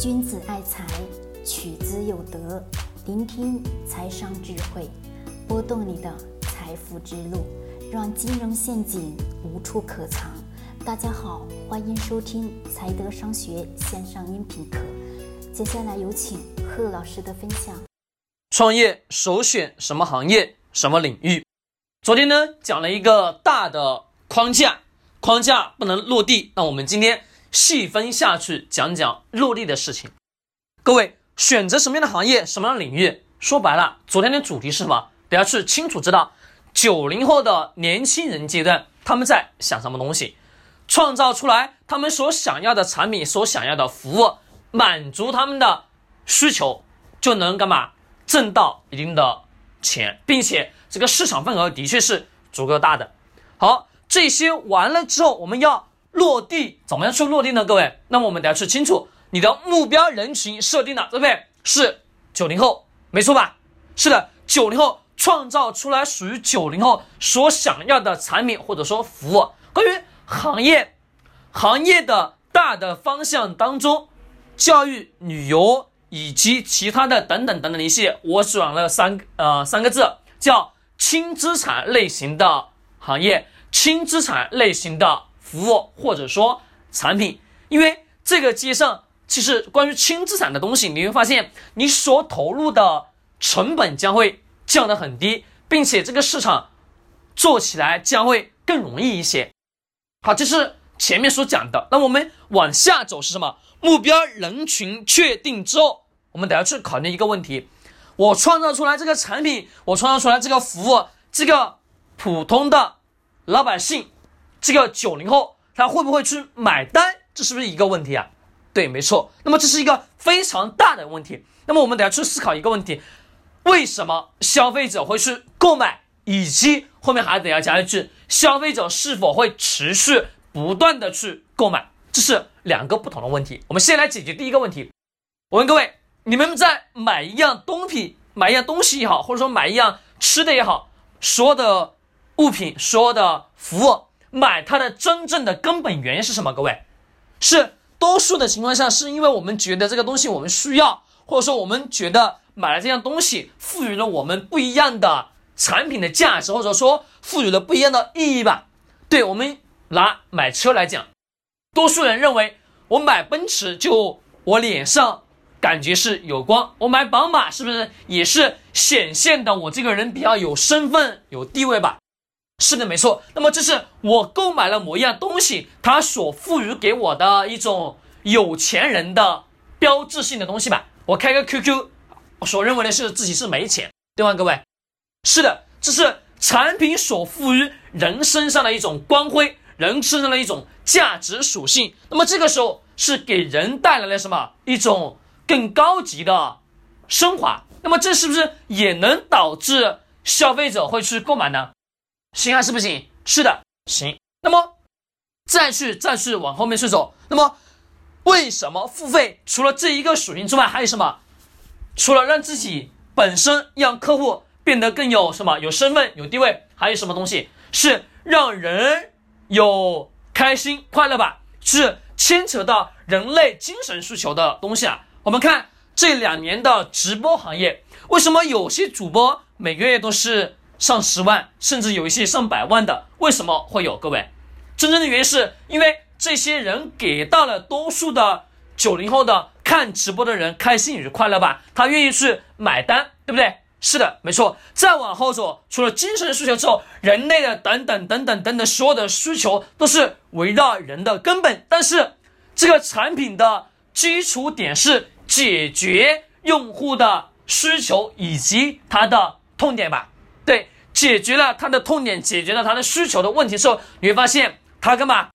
君子爱财，取之有德。聆听财商智慧，拨动你的财富之路，让金融陷阱无处可藏。大家好，欢迎收听财德商学线上音频课。接下来有请贺老师的分享。创业首选什么行业、什么领域？昨天呢讲了一个大的框架，框架不能落地。那我们今天。细分下去讲讲落地的事情。各位选择什么样的行业、什么样的领域？说白了，昨天的主题是什么？得要去清楚知道九零后的年轻人阶段他们在想什么东西，创造出来他们所想要的产品、所想要的服务，满足他们的需求，就能干嘛挣到一定的钱，并且这个市场份额的确是足够大的。好，这些完了之后，我们要。落地怎么样去落地呢？各位，那么我们得要去清楚你的目标人群设定的，对不对？是九零后，没错吧？是的，九零后创造出来属于九零后所想要的产品或者说服务。关于行业，行业的大的方向当中，教育、旅游以及其他的等等等等的一些，我选了三呃三个字，叫轻资产类型的行业，轻资产类型的。服务或者说产品，因为这个街上其实关于轻资产的东西，你会发现你所投入的成本将会降得很低，并且这个市场做起来将会更容易一些。好，这是前面所讲的。那我们往下走是什么？目标人群确定之后，我们得要去考虑一个问题：我创造出来这个产品，我创造出来这个服务，这个普通的老百姓。这个九零后他会不会去买单？这是不是一个问题啊？对，没错。那么这是一个非常大的问题。那么我们等下去思考一个问题：为什么消费者会去购买？以及后面还得要加一句：消费者是否会持续不断的去购买？这是两个不同的问题。我们先来解决第一个问题。我问各位：你们在买一样东西、买一样东西也好，或者说买一样吃的也好，所有的物品、所有的服务。买它的真正的根本原因是什么？各位，是多数的情况下，是因为我们觉得这个东西我们需要，或者说我们觉得买了这样东西赋予了我们不一样的产品的价值，或者说赋予了不一样的意义吧？对我们拿买车来讲，多数人认为我买奔驰就我脸上感觉是有光，我买宝马是不是也是显现的我这个人比较有身份有地位吧？是的，没错。那么这是我购买了某一样东西，它所赋予给我的一种有钱人的标志性的东西吧。我开个 QQ，所认为的是自己是没钱，对吗？各位，是的，这是产品所赋予人身上的一种光辉，人身上的一种价值属性。那么这个时候是给人带来了什么？一种更高级的升华。那么这是不是也能导致消费者会去购买呢？行还是不行？是的，行。那么再去再去往后面去走。那么为什么付费？除了这一个属性之外，还有什么？除了让自己本身让客户变得更有什么有身份有地位，还有什么东西是让人有开心快乐吧？是牵扯到人类精神需求的东西啊。我们看这两年的直播行业，为什么有些主播每个月都是？上十万，甚至有一些上百万的，为什么会有？各位，真正的原因是因为这些人给到了多数的九零后的看直播的人开心与快乐吧，他愿意去买单，对不对？是的，没错。再往后走，除了精神需求之后，人类的等等等等等等所有的需求都是围绕人的根本，但是这个产品的基础点是解决用户的需求以及他的痛点吧。对，解决了他的痛点，解决了他的需求的问题之后，你会发现他干嘛？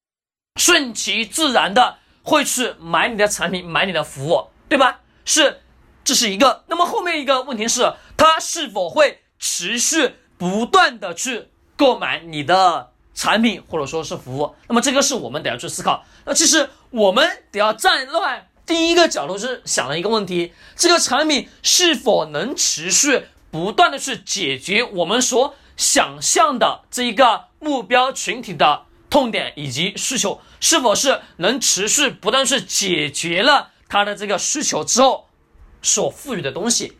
顺其自然的会去买你的产品，买你的服务，对吧？是，这是一个。那么后面一个问题是，他是否会持续不断的去购买你的产品或者说是服务？那么这个是我们得要去思考。那其实我们得要站在第一个角度是想了一个问题：这个产品是否能持续？不断的去解决我们所想象的这一个目标群体的痛点以及需求，是否是能持续不断去解决了他的这个需求之后所赋予的东西，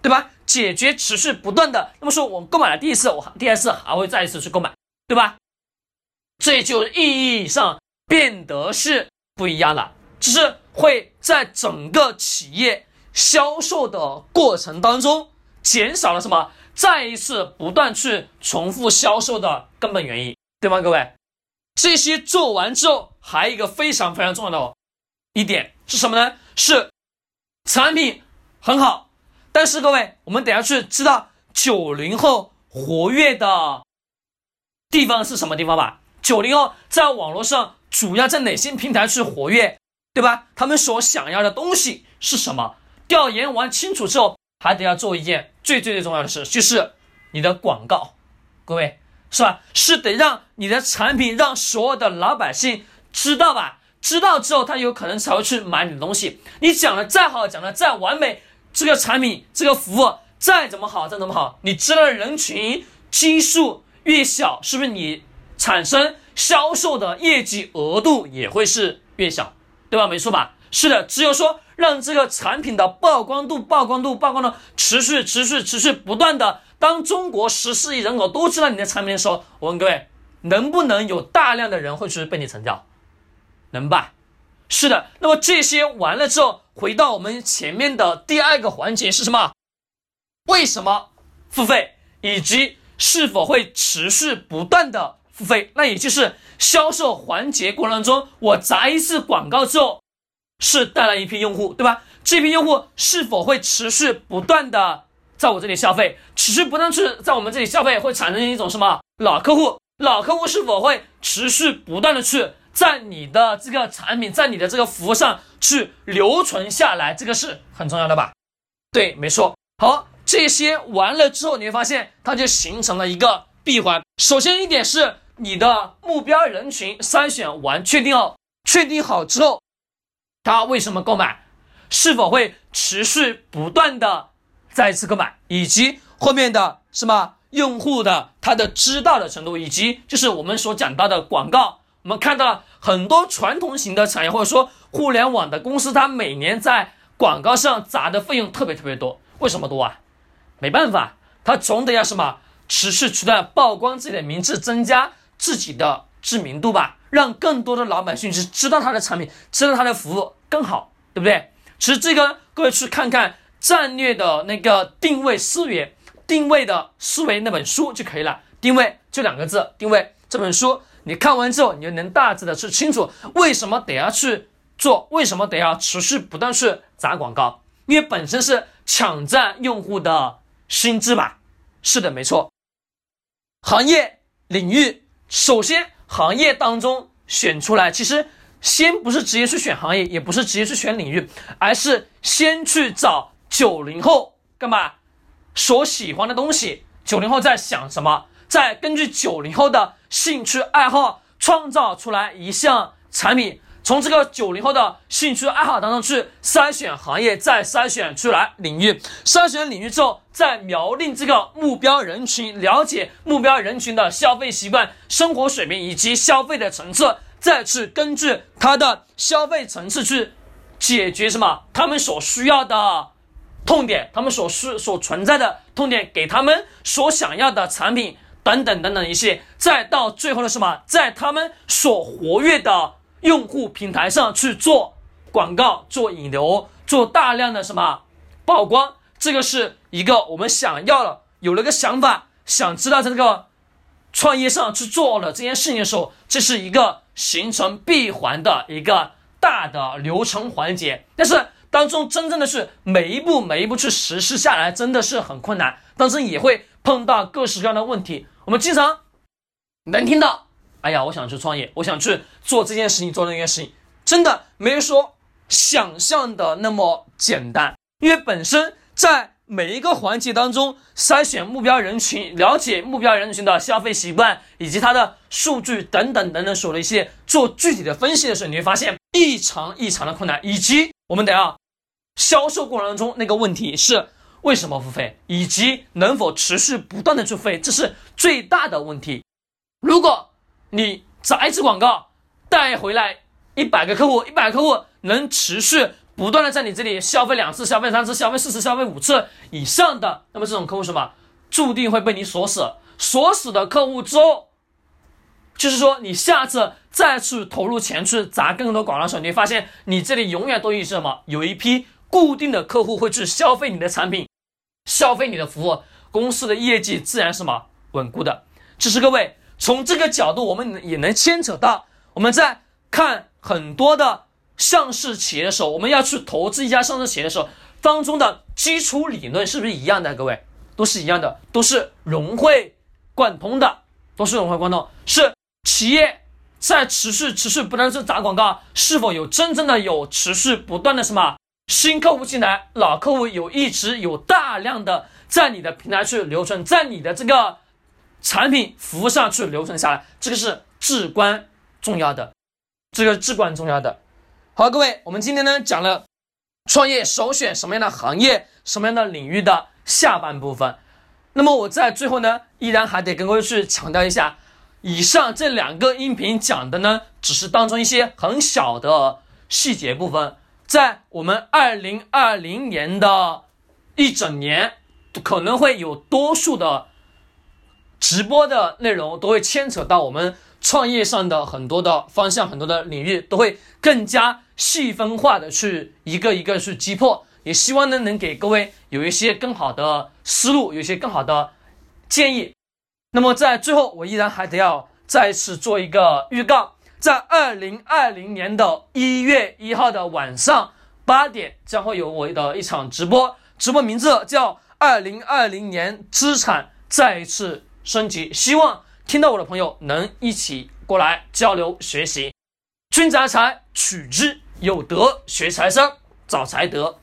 对吧？解决持续不断的，那么说我购买了第一次，我第二次还会再一次去购买，对吧？这就意义上变得是不一样了，只是会在整个企业销售的过程当中减少了什么？再一次不断去重复销售的根本原因，对吗？各位，这些做完之后，还有一个非常非常重要的一点是什么呢？是产品很好，但是各位，我们等下去知道九零后活跃的地方是什么地方吧？九零后在网络上主要在哪些平台去活跃，对吧？他们所想要的东西是什么？调研完清楚之后，还得要做一件最最最重要的事，就是你的广告，各位是吧？是得让你的产品让所有的老百姓知道吧？知道之后，他有可能才会去买你的东西。你讲的再好，讲的再完美，这个产品、这个服务再怎么好，再怎么好，你知道的人群基数越小，是不是你？产生销售的业绩额度也会是越小，对吧？没错吧？是的，只有说让这个产品的曝光度、曝光度、曝光度持续、持续、持续不断的，当中国十四亿人口都知道你的产品的时候，我问各位，能不能有大量的人会去被你成交？能吧？是的。那么这些完了之后，回到我们前面的第二个环节是什么？为什么付费，以及是否会持续不断的？付费，那也就是销售环节过程中，我砸一次广告之后，是带来一批用户，对吧？这批用户是否会持续不断的在我这里消费？持续不断去在我们这里消费，会产生一种什么老客户？老客户是否会持续不断的去在你的这个产品，在你的这个服务上去留存下来？这个是很重要的吧？对，没错。好，这些完了之后，你会发现它就形成了一个闭环。首先一点是。你的目标人群筛选完，确定好，确定好之后，他为什么购买？是否会持续不断的再次购买？以及后面的什么用户的他的知道的程度，以及就是我们所讲到的广告，我们看到了很多传统型的产业或者说互联网的公司，它每年在广告上砸的费用特别特别多。为什么多啊？没办法，它总得要什么持续不断曝光自己的名字，增加。自己的知名度吧，让更多的老百姓去知道他的产品，知道他的服务更好，对不对？其实这个各位去看看战略的那个定位思维，定位的思维那本书就可以了。定位就两个字，定位这本书你看完之后，你就能大致的去清楚为什么得要去做，为什么得要持续不断去砸广告，因为本身是抢占用户的心智吧？是的，没错。行业领域。首先，行业当中选出来，其实先不是直接去选行业，也不是直接去选领域，而是先去找九零后干嘛所喜欢的东西。九零后在想什么？再根据九零后的兴趣爱好，创造出来一项产品。从这个九零后的兴趣爱好当中去筛选行业，再筛选出来领域，筛选领域之后，再锚定这个目标人群，了解目标人群的消费习惯、生活水平以及消费的层次，再去根据他的消费层次去解决什么他们所需要的痛点，他们所需所存在的痛点，给他们所想要的产品等等等等一些，再到最后的什么，在他们所活跃的。用户平台上去做广告、做引流、做大量的什么曝光，这个是一个我们想要了，有了个想法，想知道在这个创业上去做了这件事情的时候，这是一个形成闭环的一个大的流程环节。但是当中真正的是每一步每一步去实施下来，真的是很困难，当中也会碰到各式各样的问题。我们经常能听到。哎呀，我想去创业，我想去做这件事情，做那件事情，真的没说想象的那么简单。因为本身在每一个环节当中，筛选目标人群，了解目标人群的消费习惯以及他的数据等等等等，所的一些做具体的分析的时候，你会发现异常异常的困难。以及我们等下销售过程当中那个问题是为什么付费，以及能否持续不断的去费，这是最大的问题。如果你砸一次广告，带回来一百个客户，一百客户能持续不断的在你这里消费两次、消费三次、消费四次、消费五次以上的，那么这种客户什么，注定会被你锁死。锁死的客户之后，就是说你下次再去投入钱去砸更多广告的时候，你会发现你这里永远都有什么，有一批固定的客户会去消费你的产品，消费你的服务，公司的业绩自然什么稳固的。其实各位从这个角度，我们也能牵扯到我们在看很多的。上市企业的时候，我们要去投资一家上市企业的时候，当中的基础理论是不是一样的？各位都是一样的，都是融会贯通的，都是融会贯通。是企业在持续、持续不断的砸广告，是否有真正的有持续不断的什么新客户进来，老客户有一直有大量的在你的平台去留存，在你的这个产品服务上去留存下来，这个是至关重要的，这个至关重要的。好，各位，我们今天呢讲了创业首选什么样的行业、什么样的领域的下半部分。那么我在最后呢，依然还得跟各位去强调一下，以上这两个音频讲的呢，只是当中一些很小的细节部分。在我们二零二零年的一整年，可能会有多数的直播的内容都会牵扯到我们。创业上的很多的方向，很多的领域都会更加细分化的去一个一个去击破，也希望呢能给各位有一些更好的思路，有一些更好的建议。那么在最后，我依然还得要再次做一个预告，在二零二零年的一月一号的晚上八点，将会有我的一场直播，直播名字叫“二零二零年资产再一次升级”，希望。听到我的朋友能一起过来交流学习，君子爱财取之有德，学财商找财德。